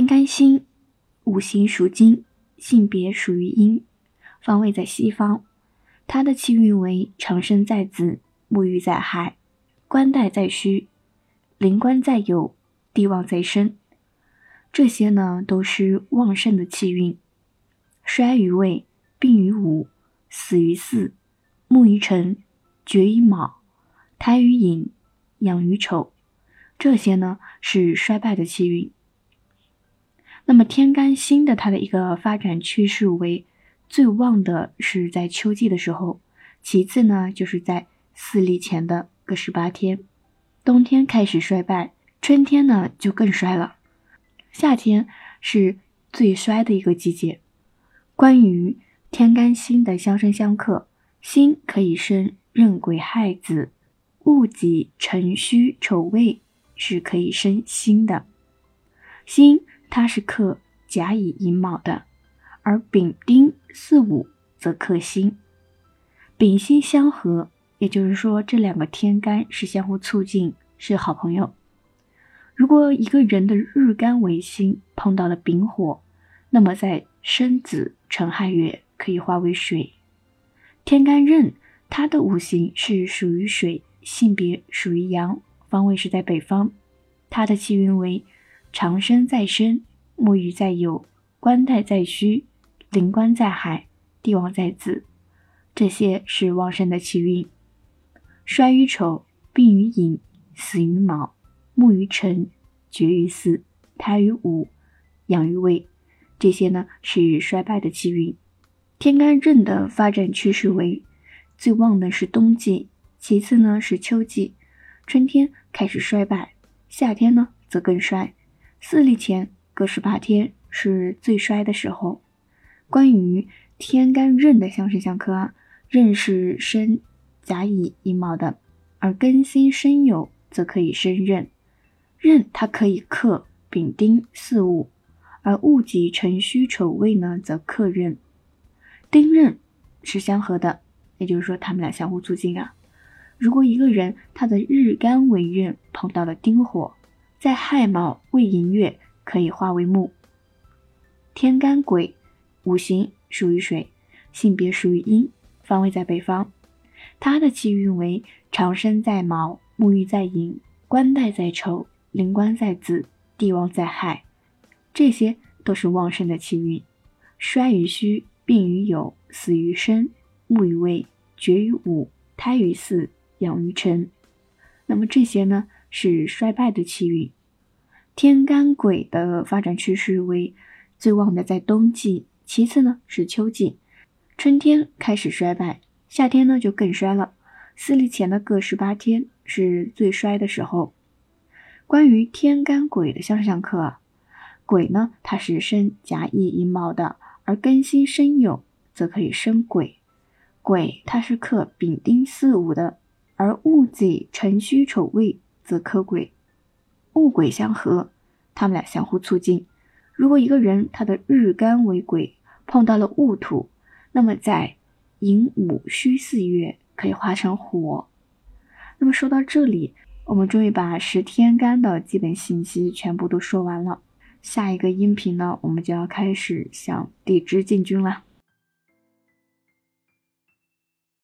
天干星，五行属金，性别属于阴，方位在西方。它的气运为长生在子，沐浴在亥，官带在戌，临官在酉，地旺在申。这些呢都是旺盛的气运。衰于未，病于午，死于巳，木于辰，绝于卯，胎于寅，养于丑。这些呢是衰败的气运。那么天干星的它的一个发展趋势为最旺的是在秋季的时候，其次呢就是在四立前的个十八天，冬天开始衰败，春天呢就更衰了，夏天是最衰的一个季节。关于天干星的相生相克，辛可以生壬癸亥子，戊己辰戌丑未是可以生辛的，辛。它是克甲乙寅卯的，而丙丁巳午则克辛。丙辛相合，也就是说这两个天干是相互促进，是好朋友。如果一个人的日干为辛，碰到了丙火，那么在申子辰亥月可以化为水。天干壬，它的五行是属于水，性别属于阳，方位是在北方，它的气运为。长生在申，沐浴在酉，官带在戌，灵官在亥，帝王在子，这些是旺盛的气运。衰于丑，病于寅，死于卯，木于辰，绝于巳，胎于午，养于未，这些呢是衰败的气运。天干壬的发展趋势为最旺的是冬季，其次呢是秋季，春天开始衰败，夏天呢则更衰。四立前各十八天是最衰的时候。关于天干壬的相生相克啊，壬是生甲乙寅卯的，而庚辛申酉则可以生壬。壬它可以克丙丁巳午，而戊己辰戌丑未呢则克壬。丁壬是相合的，也就是说他们俩相互促进啊。如果一个人他的日干为壬，碰到了丁火。在亥卯未寅月可以化为木。天干癸，五行属于水，性别属于阴，方位在北方。它的气运为长生在卯，沐浴在寅，官带在丑，临官在子，地旺在亥。这些都是旺盛的气运。衰于戌，病于酉，死于申，木于未，绝于午，胎于巳，养于辰。那么这些呢？是衰败的气运，天干癸的发展趋势为最旺的在冬季，其次呢是秋季，春天开始衰败，夏天呢就更衰了。四立前的各十八天是最衰的时候。关于天干癸的相生相克，癸呢它是生甲乙寅卯的，而庚辛申酉则可以生癸。癸它是克丙丁巳午的，而戊己辰戌丑未。则克癸，戊癸相合，他们俩相互促进。如果一个人他的日干为癸，碰到了戊土，那么在寅午戌四月可以化成火。那么说到这里，我们终于把十天干的基本信息全部都说完了。下一个音频呢，我们就要开始向地支进军了。